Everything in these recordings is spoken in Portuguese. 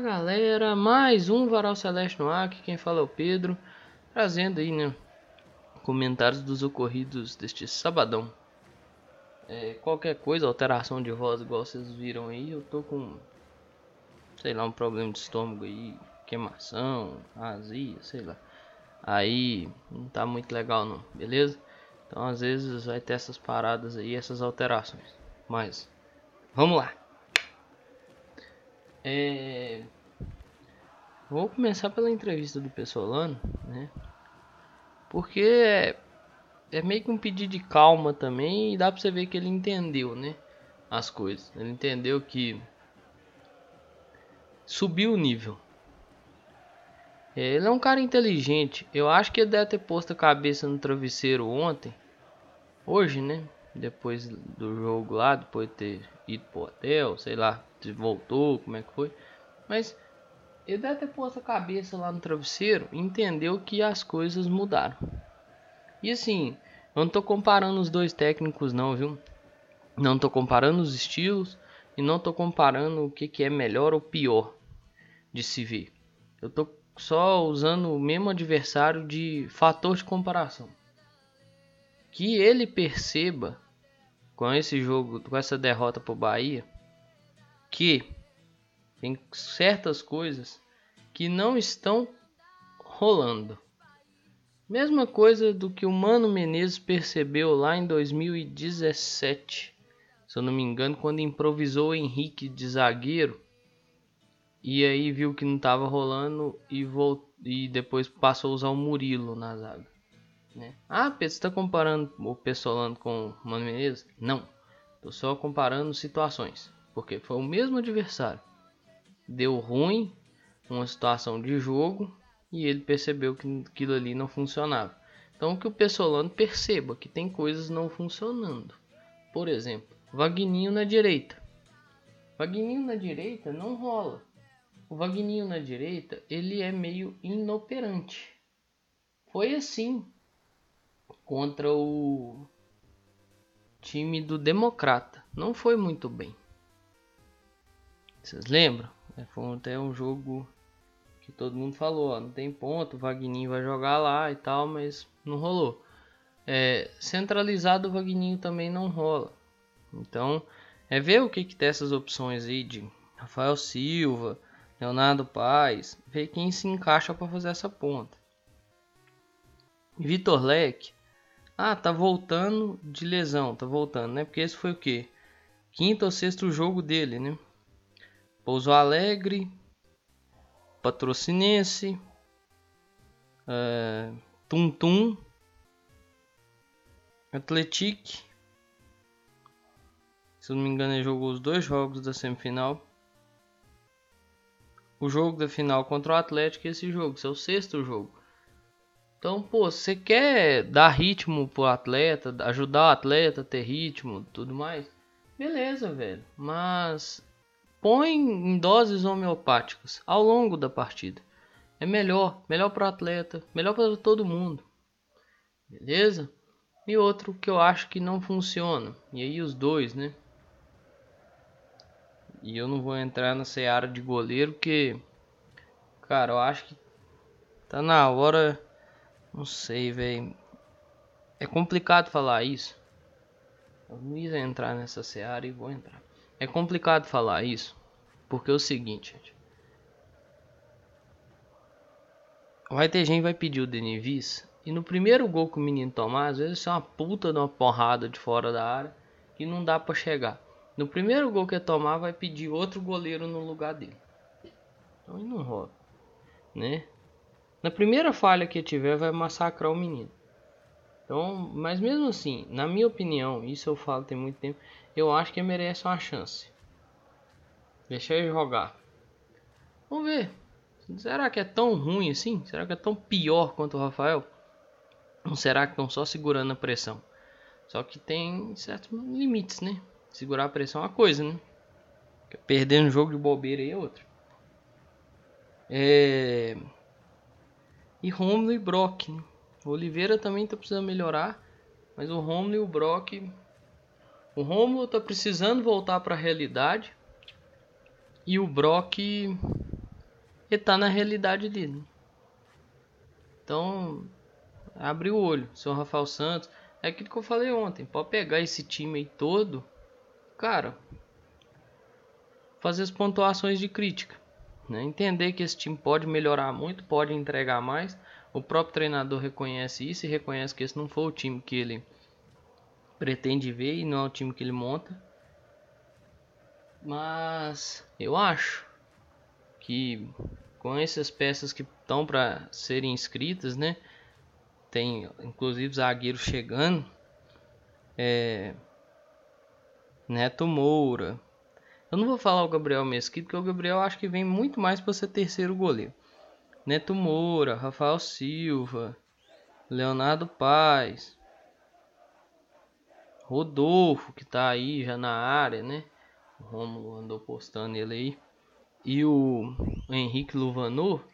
Galera, mais um Varal Celeste no ar, aqui quem fala é o Pedro, trazendo aí, né, comentários dos ocorridos deste sabadão. É, qualquer coisa, alteração de voz, igual vocês viram aí, eu tô com, sei lá, um problema de estômago aí, queimação, azia, sei lá. Aí, não tá muito legal não, beleza? Então às vezes vai ter essas paradas aí, essas alterações. Mas, vamos lá. É... Vou começar pela entrevista do Pessolano, né? Porque é, é meio que um pedido de calma também e dá pra você ver que ele entendeu, né? As coisas. Ele entendeu que subiu o nível. Ele é um cara inteligente. Eu acho que ele deve ter posto a cabeça no travesseiro ontem. Hoje, né? Depois do jogo lá, depois de ter ido pro hotel, sei lá, voltou, como é que foi. Mas ele deve ter posto a cabeça lá no travesseiro e entendeu que as coisas mudaram. E assim, eu não tô comparando os dois técnicos não, viu? Não tô comparando os estilos e não tô comparando o que, que é melhor ou pior de se ver. Eu tô só usando o mesmo adversário de fator de comparação. Que ele perceba com esse jogo, com essa derrota pro Bahia, que tem certas coisas que não estão rolando. Mesma coisa do que o Mano Menezes percebeu lá em 2017, se eu não me engano, quando improvisou o Henrique de zagueiro e aí viu que não estava rolando e, voltou, e depois passou a usar o Murilo na zaga. Né? Ah, você está comparando o Pessolano com o Mano Menezes? Não, estou só comparando situações. Porque foi o mesmo adversário. Deu ruim uma situação de jogo e ele percebeu que aquilo ali não funcionava. Então que o Pessolano perceba que tem coisas não funcionando. Por exemplo, Vagninho na direita. Vagninho na direita não rola. O Vagninho na direita, ele é meio inoperante. Foi assim contra o time do Democrata. Não foi muito bem. Vocês lembram? É, foi até um jogo que todo mundo falou, ó, não tem ponto, o Vagninho vai jogar lá e tal, mas não rolou. É, centralizado o Vagninho também não rola. Então, é ver o que que tem essas opções aí de Rafael Silva, Leonardo Paz, ver quem se encaixa para fazer essa ponta. Vitor Leque, ah, tá voltando de lesão, tá voltando, né? Porque esse foi o que? Quinto ou sexto jogo dele, né? Pouso Alegre, Patrocinense, é, Tum Tum, Atletic. Se não me engano, ele jogou os dois jogos da semifinal. O jogo da final contra o Atlético e esse jogo, esse é o sexto jogo. Então, pô, você quer dar ritmo pro atleta, ajudar o atleta a ter ritmo, tudo mais? Beleza, velho. Mas põe em doses homeopáticas ao longo da partida. É melhor, melhor para o atleta, melhor para todo mundo. Beleza? E outro que eu acho que não funciona. E aí os dois, né? E eu não vou entrar na seara de goleiro que cara, eu acho que tá na hora, não sei, velho. É complicado falar isso. Eu não ia entrar nessa seara e vou entrar. É complicado falar isso, porque é o seguinte, gente. Vai ter gente vai pedir o Denivis e no primeiro gol que o menino tomar, às vezes é uma puta de uma porrada de fora da área que não dá para chegar. No primeiro gol que ele tomar, vai pedir outro goleiro no lugar dele. Então ele não rola, né? Na primeira falha que tiver, vai massacrar o menino. Então, mas mesmo assim, na minha opinião, isso eu falo tem muito tempo, eu acho que merece uma chance. Deixa ele jogar. Vamos ver. Será que é tão ruim assim? Será que é tão pior quanto o Rafael? Ou será que estão só segurando a pressão? Só que tem certos limites, né? Segurar a pressão é uma coisa, né? Perdendo jogo de bobeira aí é outra. É... E Romulo e Brock, né? O Oliveira também tá precisando melhorar, mas o Romulo e o Brock, o Romulo tá precisando voltar para a realidade E o Brock ele tá na realidade dele. Então, abre o olho. Seu Rafael Santos, é aquilo que eu falei ontem. Pode pegar esse time aí todo, cara, fazer as pontuações de crítica. Né? Entender que esse time pode melhorar muito, pode entregar mais. O próprio treinador reconhece isso e reconhece que esse não foi o time que ele pretende ver e não é o time que ele monta. Mas eu acho que com essas peças que estão para serem inscritas, né? Tem inclusive zagueiro chegando. É, Neto Moura. Eu não vou falar o Gabriel Mesquita, porque o Gabriel acho que vem muito mais para ser terceiro goleiro. Neto Moura, Rafael Silva, Leonardo Paz, Rodolfo, que tá aí já na área, né? O Romulo andou postando ele aí. E o Henrique Luvanor,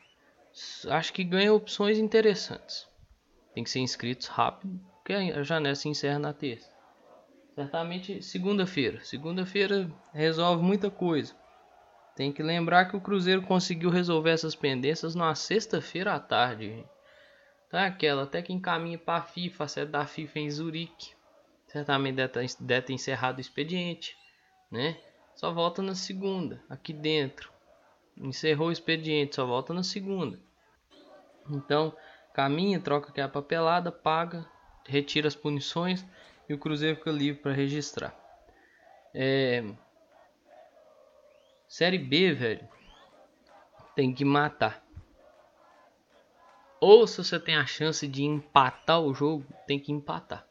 acho que ganha opções interessantes. Tem que ser inscritos rápido, porque a janela se encerra na terça. Certamente segunda-feira. Segunda-feira resolve muita coisa. Tem que lembrar que o Cruzeiro conseguiu resolver essas pendências na sexta-feira à tarde. Tá aquela, até que encaminha para a FIFA, a sede da FIFA em Zurique. Certamente deve ter, ter encerrado o expediente, né? Só volta na segunda, aqui dentro. Encerrou o expediente, só volta na segunda. Então, caminha, troca aqui a papelada, paga, retira as punições e o Cruzeiro fica livre para registrar. É, Série B, velho, tem que matar. Ou se você tem a chance de empatar o jogo, tem que empatar.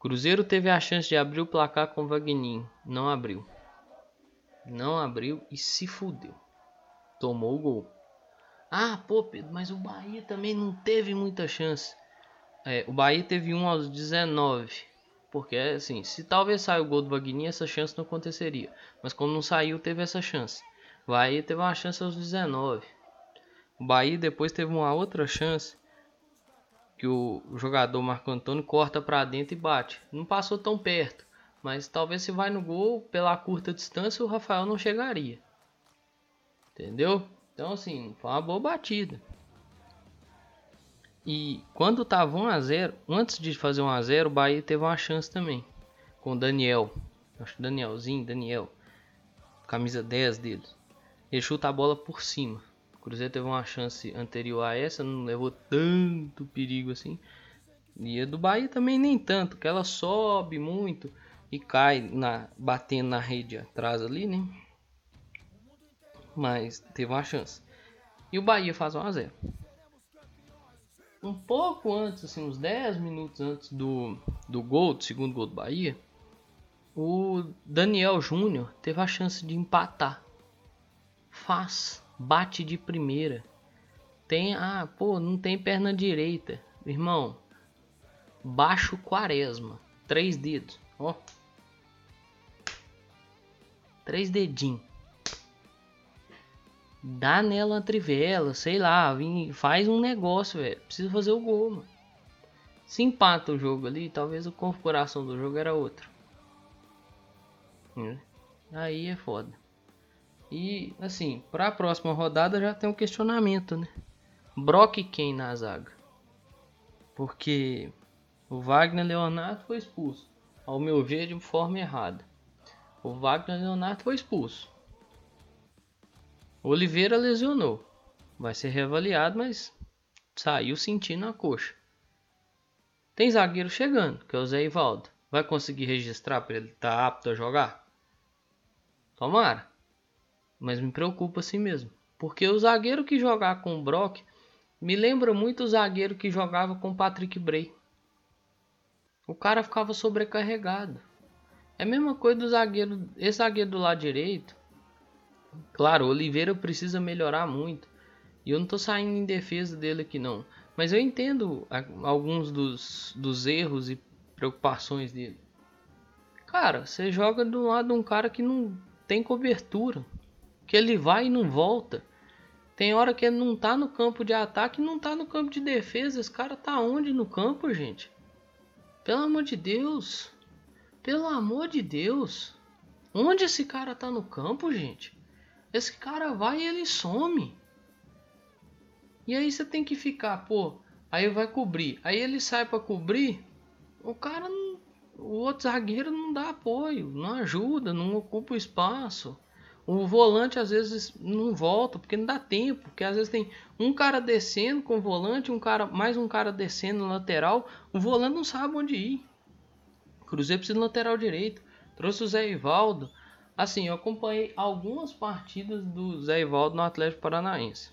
Cruzeiro teve a chance de abrir o placar com o Vagninho. Não abriu. Não abriu e se fudeu. Tomou o gol. Ah, pô, Pedro, mas o Bahia também não teve muita chance. É, o Bahia teve um aos 19. Porque, assim, se talvez saia o gol do Wagner, essa chance não aconteceria. Mas como não saiu, teve essa chance. O Bahia teve uma chance aos 19. O Bahia depois teve uma outra chance. Que o jogador Marco Antônio corta para dentro e bate. Não passou tão perto. Mas talvez se vai no gol, pela curta distância, o Rafael não chegaria. Entendeu? Então, assim, foi uma boa batida. E quando tava 1 a 0, antes de fazer 1 a 0, o Bahia teve uma chance também com o Daniel. Acho que Danielzinho, Daniel. Camisa 10 dele. Ele chuta a bola por cima. O Cruzeiro teve uma chance anterior a essa, não levou tanto perigo assim. E a do Bahia também nem tanto, que ela sobe muito e cai na batendo na rede atrás ali, né? Mas teve uma chance. E o Bahia faz 1 a 0 um pouco antes, assim, uns 10 minutos antes do, do gol, do segundo gol do Bahia, o Daniel Júnior teve a chance de empatar. Faz, bate de primeira. Tem, ah, pô, não tem perna direita. Irmão, baixo quaresma, três dedos, ó. Três dedinhos dá nela uma trivela, sei lá, vem, faz um negócio, velho. Precisa fazer o gol, mano. Se empata o jogo ali, talvez a configuração do jogo era outra. Hum. Aí é foda. E assim, para a próxima rodada já tem um questionamento, né? Brock quem na zaga? Porque o Wagner Leonardo foi expulso. Ao meu ver, de forma errada. O Wagner Leonardo foi expulso. Oliveira lesionou. Vai ser reavaliado, mas saiu sentindo a coxa. Tem zagueiro chegando, que é o Zé Ivaldo. Vai conseguir registrar para ele estar tá apto a jogar? Tomara. Mas me preocupa assim mesmo. Porque o zagueiro que jogar com o Brock me lembra muito o zagueiro que jogava com o Patrick Bray. O cara ficava sobrecarregado. É a mesma coisa do zagueiro, esse zagueiro do lado direito Claro, o Oliveira precisa melhorar muito. E eu não tô saindo em defesa dele aqui não. Mas eu entendo alguns dos, dos erros e preocupações dele. Cara, você joga do lado de um cara que não tem cobertura. Que ele vai e não volta. Tem hora que ele não tá no campo de ataque não tá no campo de defesa. Esse cara tá onde no campo, gente? Pelo amor de Deus. Pelo amor de Deus. Onde esse cara tá no campo, gente? Esse cara vai e ele some. E aí você tem que ficar, pô, aí vai cobrir. Aí ele sai para cobrir, o cara não, o outro zagueiro não dá apoio, não ajuda, não ocupa o espaço. O volante às vezes não volta porque não dá tempo, porque às vezes tem um cara descendo com o volante, um cara mais um cara descendo no lateral, o volante não sabe onde ir. Cruzeiro precisa de lateral direito. Trouxe o Zé Ivaldo. Assim, eu acompanhei algumas partidas do Zé Ivaldo no Atlético Paranaense.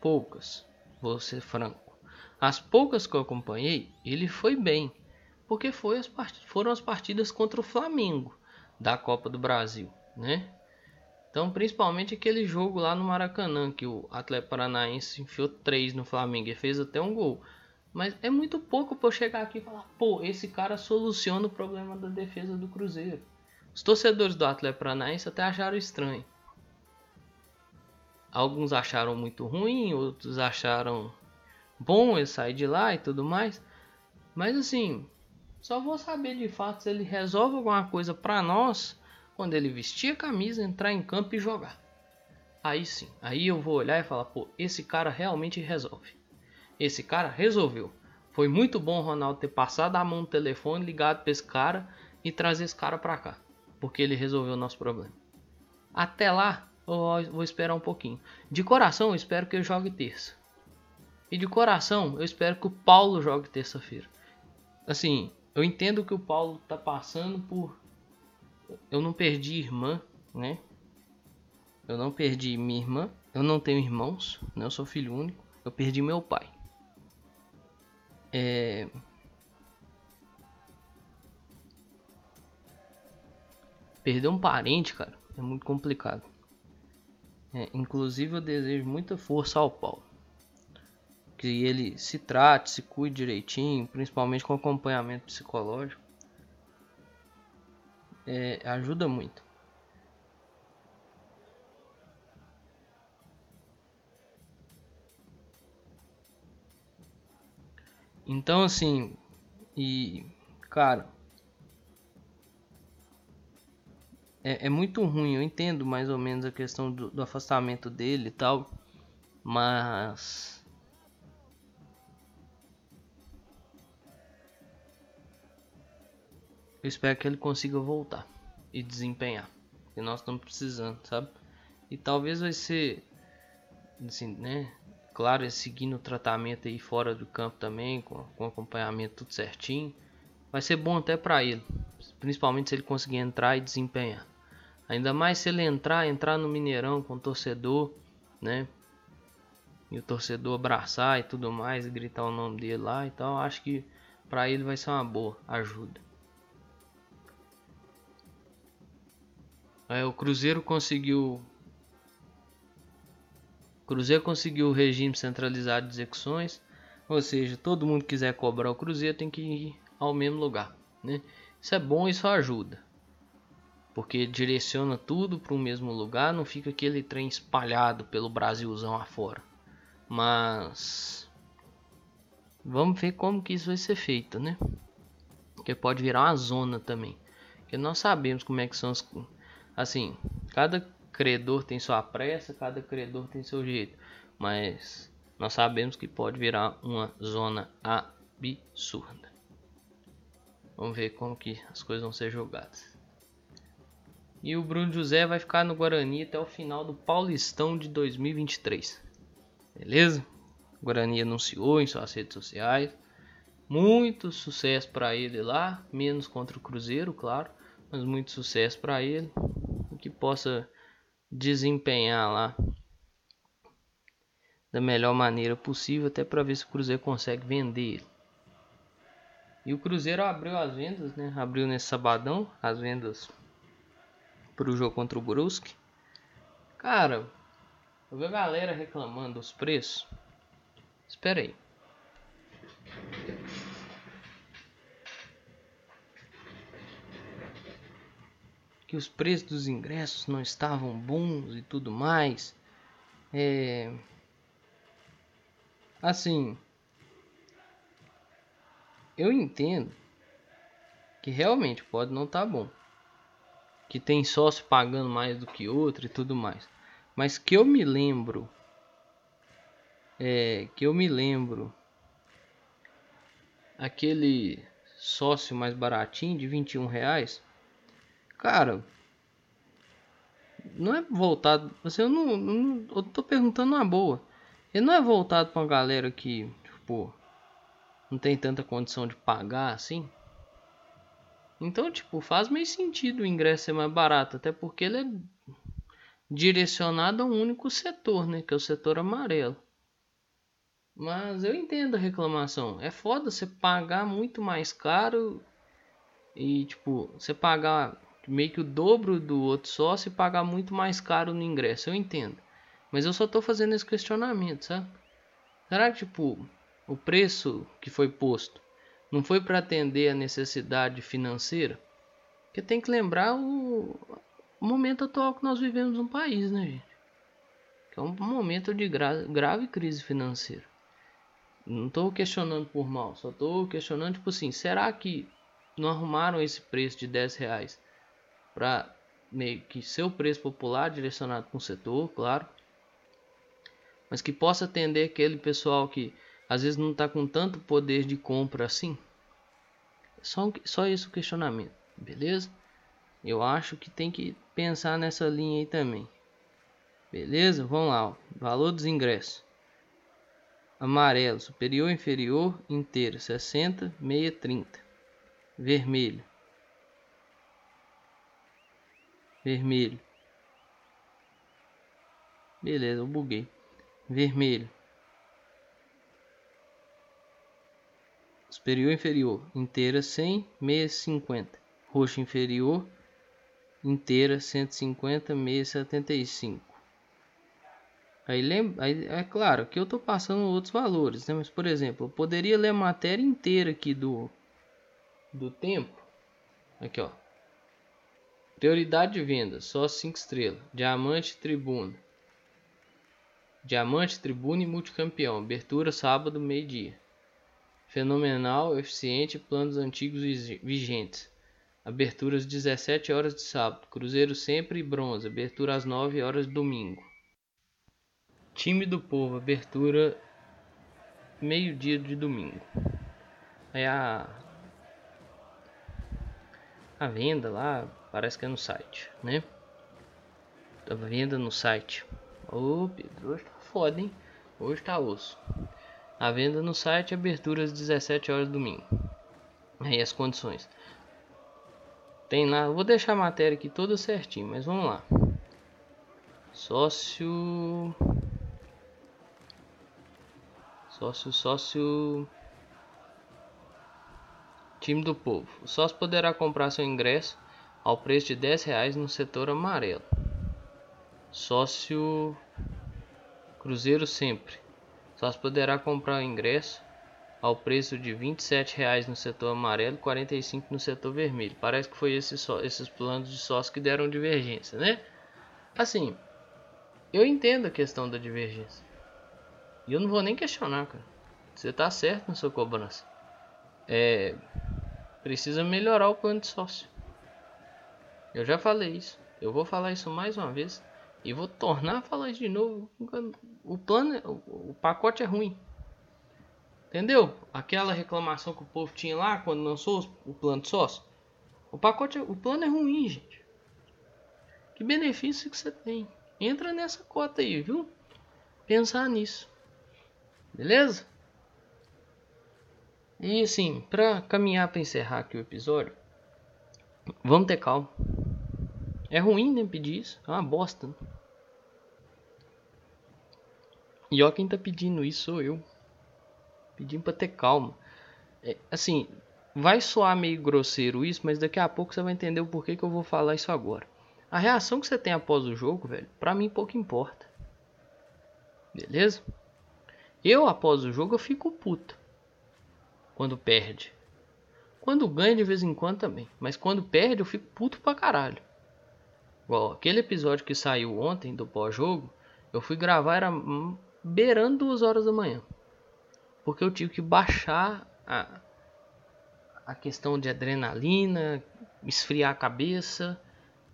Poucas, vou ser franco. As poucas que eu acompanhei, ele foi bem, porque foi as foram as partidas contra o Flamengo da Copa do Brasil, né? Então, principalmente aquele jogo lá no Maracanã, que o Atlético Paranaense enfiou três no Flamengo e fez até um gol. Mas é muito pouco para eu chegar aqui e falar, pô, esse cara soluciona o problema da defesa do Cruzeiro. Os torcedores do Atlético Paranaense até acharam estranho. Alguns acharam muito ruim, outros acharam bom ele sair de lá e tudo mais. Mas assim, só vou saber de fato se ele resolve alguma coisa para nós quando ele vestir a camisa, entrar em campo e jogar. Aí sim, aí eu vou olhar e falar, pô, esse cara realmente resolve. Esse cara resolveu. Foi muito bom o Ronaldo ter passado a mão no telefone, ligado para esse cara e trazer esse cara para cá, porque ele resolveu o nosso problema. Até lá, eu vou esperar um pouquinho. De coração, eu espero que ele jogue terça. E de coração, eu espero que o Paulo jogue terça-feira. Assim, eu entendo que o Paulo tá passando por eu não perdi irmã, né? Eu não perdi minha irmã, eu não tenho irmãos, né? eu sou filho único, eu perdi meu pai. É... Perder um parente, cara, é muito complicado. É, inclusive eu desejo muita força ao Paulo. Que ele se trate, se cuide direitinho, principalmente com acompanhamento psicológico é, ajuda muito. Então assim, e cara, é, é, muito ruim. Eu entendo mais ou menos a questão do, do afastamento dele e tal, mas Eu espero que ele consiga voltar e desempenhar. Que nós estamos precisando, sabe? E talvez vai ser assim, né? Claro, seguindo o tratamento aí fora do campo também, com, com acompanhamento tudo certinho. Vai ser bom até para ele, principalmente se ele conseguir entrar e desempenhar. Ainda mais se ele entrar, entrar no Mineirão com o torcedor, né? E o torcedor abraçar e tudo mais, e gritar o nome dele lá, então acho que para ele vai ser uma boa ajuda. O Cruzeiro conseguiu. O Cruzeiro conseguiu o regime centralizado de execuções. Ou seja, todo mundo que quiser cobrar o Cruzeiro tem que ir ao mesmo lugar. Né? Isso é bom, isso ajuda. Porque direciona tudo para o mesmo lugar, não fica aquele trem espalhado pelo Brasilzão afora. Mas vamos ver como que isso vai ser feito, né? Porque pode virar uma zona também. Porque nós sabemos como é que são as Assim, cada credor tem sua pressa, cada credor tem seu jeito, mas nós sabemos que pode virar uma zona absurda. Vamos ver como que as coisas vão ser jogadas. E o Bruno José vai ficar no Guarani até o final do Paulistão de 2023. Beleza? O Guarani anunciou em suas redes sociais. Muito sucesso para ele lá, menos contra o Cruzeiro, claro, mas muito sucesso para ele possa desempenhar lá da melhor maneira possível, até para ver se o Cruzeiro consegue vender E o Cruzeiro abriu as vendas, né? Abriu nesse sabadão as vendas para o jogo contra o Brusque. Cara, eu vi a galera reclamando dos preços. Espera aí. Que os preços dos ingressos não estavam bons e tudo mais. É... Assim, eu entendo que realmente pode não estar tá bom. que tem sócio pagando mais do que outro e tudo mais. Mas que eu me lembro. É, que eu me lembro. Aquele sócio mais baratinho de 21 reais. Cara, não é voltado. Assim, eu não, não, eu tô perguntando uma boa. Ele não é voltado para uma galera que, tipo, não tem tanta condição de pagar assim. Então, tipo, faz meio sentido o ingresso ser mais barato, até porque ele é direcionado a um único setor, né, que é o setor amarelo. Mas eu entendo a reclamação. É foda você pagar muito mais caro e, tipo, você pagar meio que o dobro do outro sócio e pagar muito mais caro no ingresso. Eu entendo. Mas eu só tô fazendo esse questionamento, sabe? Será que, tipo, o preço que foi posto não foi para atender a necessidade financeira? Porque tem que lembrar o, o momento atual que nós vivemos no país, né, gente? Que é um momento de gra grave crise financeira. Não estou questionando por mal, só estou questionando, tipo assim, será que não arrumaram esse preço de 10 reais para meio que ser o preço popular direcionado para um setor, claro, mas que possa atender aquele pessoal que às vezes não está com tanto poder de compra assim. Só, só isso o questionamento, beleza? Eu acho que tem que pensar nessa linha aí também. Beleza? Vamos lá. Ó. Valor dos ingressos. Amarelo, superior, inferior, inteira, 60, meia, 30. Vermelho. Vermelho. Beleza, eu buguei. Vermelho. Superior inferior. Inteira 100, meia 50. Roxo inferior. Inteira 150, meia 75. Aí, lembra, aí é claro que eu estou passando outros valores, né? Mas por exemplo, eu poderia ler a matéria inteira aqui do do tempo. Aqui, ó. Prioridade de venda, só 5 estrelas. Diamante Tribuna. Diamante Tribuna e Multicampeão. Abertura sábado, meio-dia. Fenomenal, eficiente, planos antigos vigentes. Aberturas 17 horas de sábado. Cruzeiro sempre e bronze. Abertura às 9 horas de domingo. Time do Povo. Abertura meio-dia de domingo. É a a venda lá Parece que é no site, né? Tá venda no site. Ô, Pedro, hoje tá foda, hein? Hoje tá osso. A venda no site, abertura às 17 horas domingo. Aí as condições. Tem lá, vou deixar a matéria aqui toda certinho, mas vamos lá. Sócio Sócio, sócio Time do Povo. O sócio poderá comprar seu ingresso ao preço de 10 reais no setor amarelo. Sócio Cruzeiro sempre. Sócio poderá comprar o ingresso ao preço de 27 reais no setor amarelo e 45 no setor vermelho. Parece que foi esse só, esses planos de sócio que deram divergência, né? Assim, eu entendo a questão da divergência. E eu não vou nem questionar, cara. Você tá certo na sua cobrança. É, precisa melhorar o plano de sócio. Eu já falei isso. Eu vou falar isso mais uma vez. E vou tornar a falar isso de novo. O plano, o, pacote é ruim. Entendeu? Aquela reclamação que o povo tinha lá quando lançou o plano de sócio. O pacote, o plano é ruim, gente. Que benefício que você tem? Entra nessa cota aí, viu? Pensar nisso. Beleza? E assim, para caminhar para encerrar aqui o episódio, vamos ter calma. É ruim, né, pedir isso. É uma bosta. E ó, quem tá pedindo isso sou eu. Pedindo pra ter calma. É, assim, vai soar meio grosseiro isso, mas daqui a pouco você vai entender o porquê que eu vou falar isso agora. A reação que você tem após o jogo, velho, pra mim pouco importa. Beleza? Eu, após o jogo, eu fico puto. Quando perde. Quando ganha de vez em quando também. Mas quando perde, eu fico puto pra caralho. Igual, aquele episódio que saiu ontem do pós-jogo, eu fui gravar, era beirando duas horas da manhã. Porque eu tive que baixar a, a questão de adrenalina, esfriar a cabeça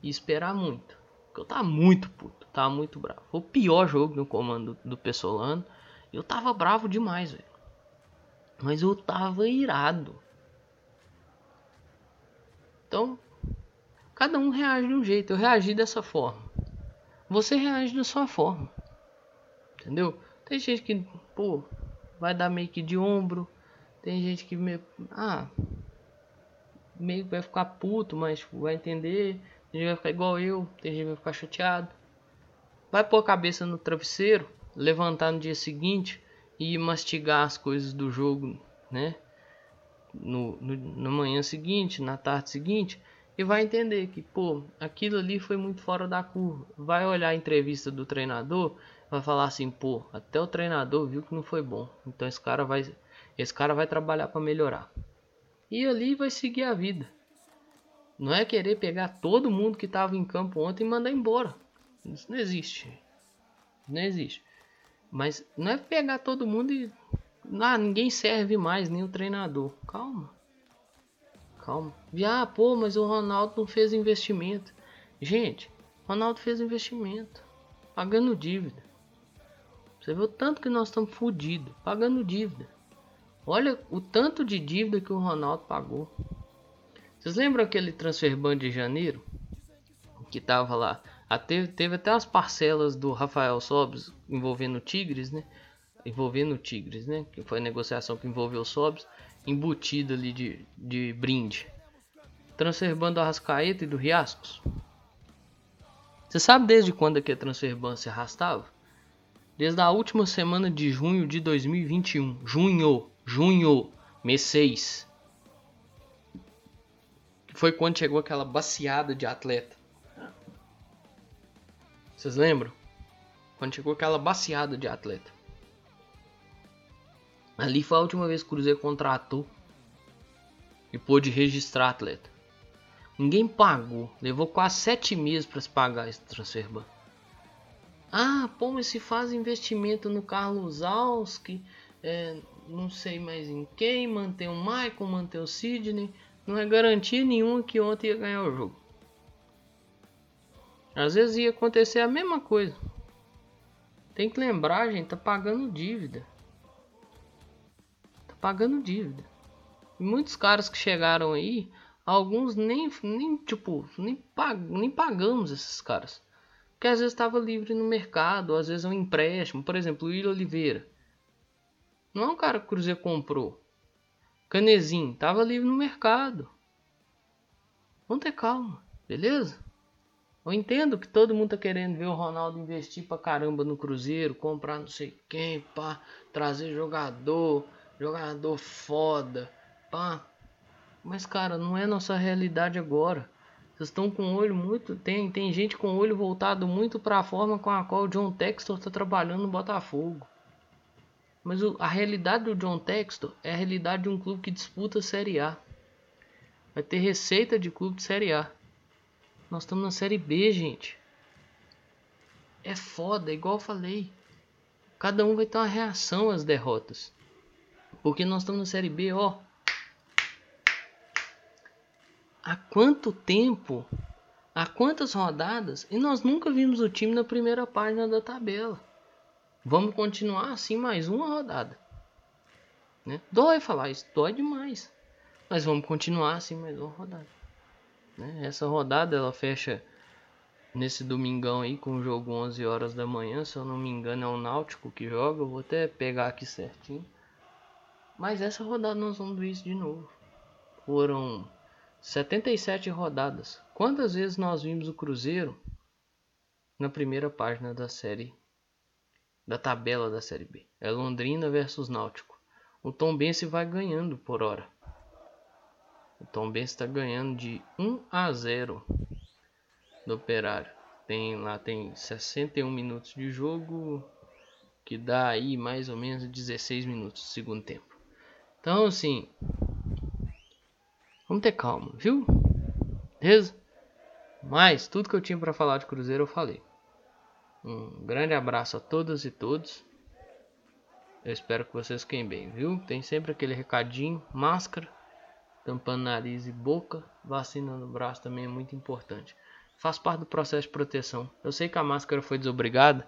e esperar muito. Porque eu tava muito puto, tava muito bravo. Foi o pior jogo no comando do Pessolano. Eu tava bravo demais, velho. Mas eu tava irado. Então, cada um reage de um jeito. Eu reagi dessa forma. Você reage da sua forma. Entendeu? Tem gente que, pô, vai dar meio que de ombro. Tem gente que meio. Ah. Meio que vai ficar puto, mas vai entender. Tem gente que vai ficar igual eu. Tem gente que vai ficar chateado. Vai pôr a cabeça no travesseiro. Levantar no dia seguinte. E mastigar as coisas do jogo, né? No, no, na manhã seguinte, na tarde seguinte. E vai entender que, pô, aquilo ali foi muito fora da curva. Vai olhar a entrevista do treinador vai falar assim, pô, até o treinador viu que não foi bom. Então esse cara vai, esse cara vai trabalhar para melhorar. E ali vai seguir a vida. Não é querer pegar todo mundo que estava em campo ontem e mandar embora. Isso não existe. Não existe. Mas não é pegar todo mundo e ah, ninguém serve mais, nem o treinador. Calma. Calma. Ah, pô, mas o Ronaldo não fez investimento. Gente, Ronaldo fez investimento. Pagando dívida. Você vê o tanto que nós estamos fodidos, pagando dívida. Olha o tanto de dívida que o Ronaldo pagou. Vocês lembram aquele transfer ban de janeiro? Que tava lá. Até, teve até as parcelas do Rafael Sobres envolvendo o Tigres, né? Envolvendo Tigres, né? Que foi a negociação que envolveu o Sobres. Embutida ali de, de brinde. Transfer ban do Arrascaeta e do Riascos. Você sabe desde quando que a transfer ban se arrastava? desde a última semana de junho de 2021. Junho, junho, mês 6. Foi quando chegou aquela baciada de atleta. Vocês lembram? Quando chegou aquela baciada de atleta. Ali foi a última vez que o Cruzeiro contratou e pôde registrar atleta. Ninguém pagou. Levou quase sete meses para se pagar esse transfer ban. Ah, pô, mas se faz investimento no Carlos Alski, é, não sei mais em quem, manter o Michael, manter o Sidney, não é garantia nenhuma que ontem ia ganhar o jogo. Às vezes ia acontecer a mesma coisa. Tem que lembrar, gente, tá pagando dívida. Pagando dívida. Muitos caras que chegaram aí, alguns nem, nem tipo, nem, pag nem pagamos esses caras que às vezes estava livre no mercado, às vezes é um empréstimo. Por exemplo, o Will Oliveira. Não é um cara que o Cruzeiro comprou. Canezinho, estava livre no mercado. Vamos ter calma, beleza? Eu entendo que todo mundo tá querendo ver o Ronaldo investir pra caramba no Cruzeiro, comprar não sei quem, pá, trazer jogador, jogador foda, pá. Mas cara, não é nossa realidade agora. Vocês estão com o olho muito. Tem, tem gente com o olho voltado muito para a forma com a qual o John Textor está trabalhando no Botafogo. Mas o, a realidade do John Textor é a realidade de um clube que disputa a Série A. Vai ter receita de clube de Série A. Nós estamos na Série B, gente. É foda, igual eu falei. Cada um vai ter uma reação às derrotas. Porque nós estamos na Série B, ó há quanto tempo, há quantas rodadas, e nós nunca vimos o time na primeira página da tabela. Vamos continuar assim mais uma rodada. Né? Dói falar isso, dói demais. Mas vamos continuar assim mais uma rodada. Né? Essa rodada ela fecha nesse domingão aí com o jogo 11 horas da manhã. Se eu não me engano, é o Náutico que joga. Eu vou até pegar aqui certinho. Mas essa rodada nós vamos ver isso de novo. Foram 77 rodadas. Quantas vezes nós vimos o Cruzeiro na primeira página da série da tabela da série B? É Londrina versus Náutico. O Tom Bense vai ganhando por hora. O Tom está ganhando de 1 a 0 do Operário. Tem lá tem 61 minutos de jogo, que dá aí mais ou menos 16 minutos do segundo tempo. Então assim, Vamos ter calma, viu? Beleza? Mas tudo que eu tinha para falar de Cruzeiro eu falei. Um grande abraço a todas e todos. Eu espero que vocês fiquem bem, viu? Tem sempre aquele recadinho, máscara, tampando nariz e boca, vacina no braço também é muito importante. faz parte do processo de proteção. Eu sei que a máscara foi desobrigada,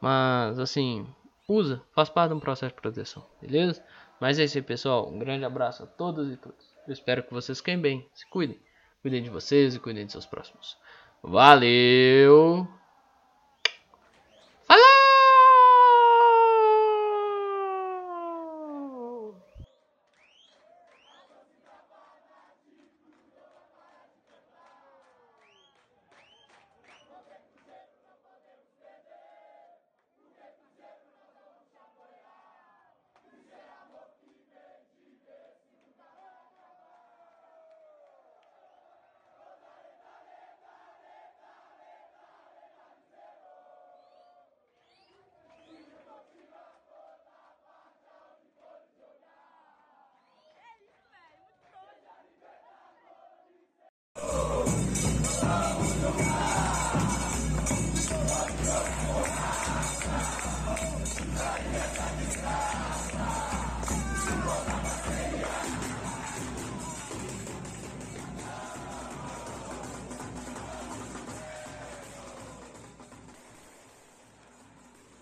mas assim, usa, faz parte do processo de proteção, beleza? Mas é isso aí, pessoal. Um grande abraço a todos e todas. Eu espero que vocês fiquem bem, se cuidem. Cuidem de vocês e cuidem de seus próximos. Valeu!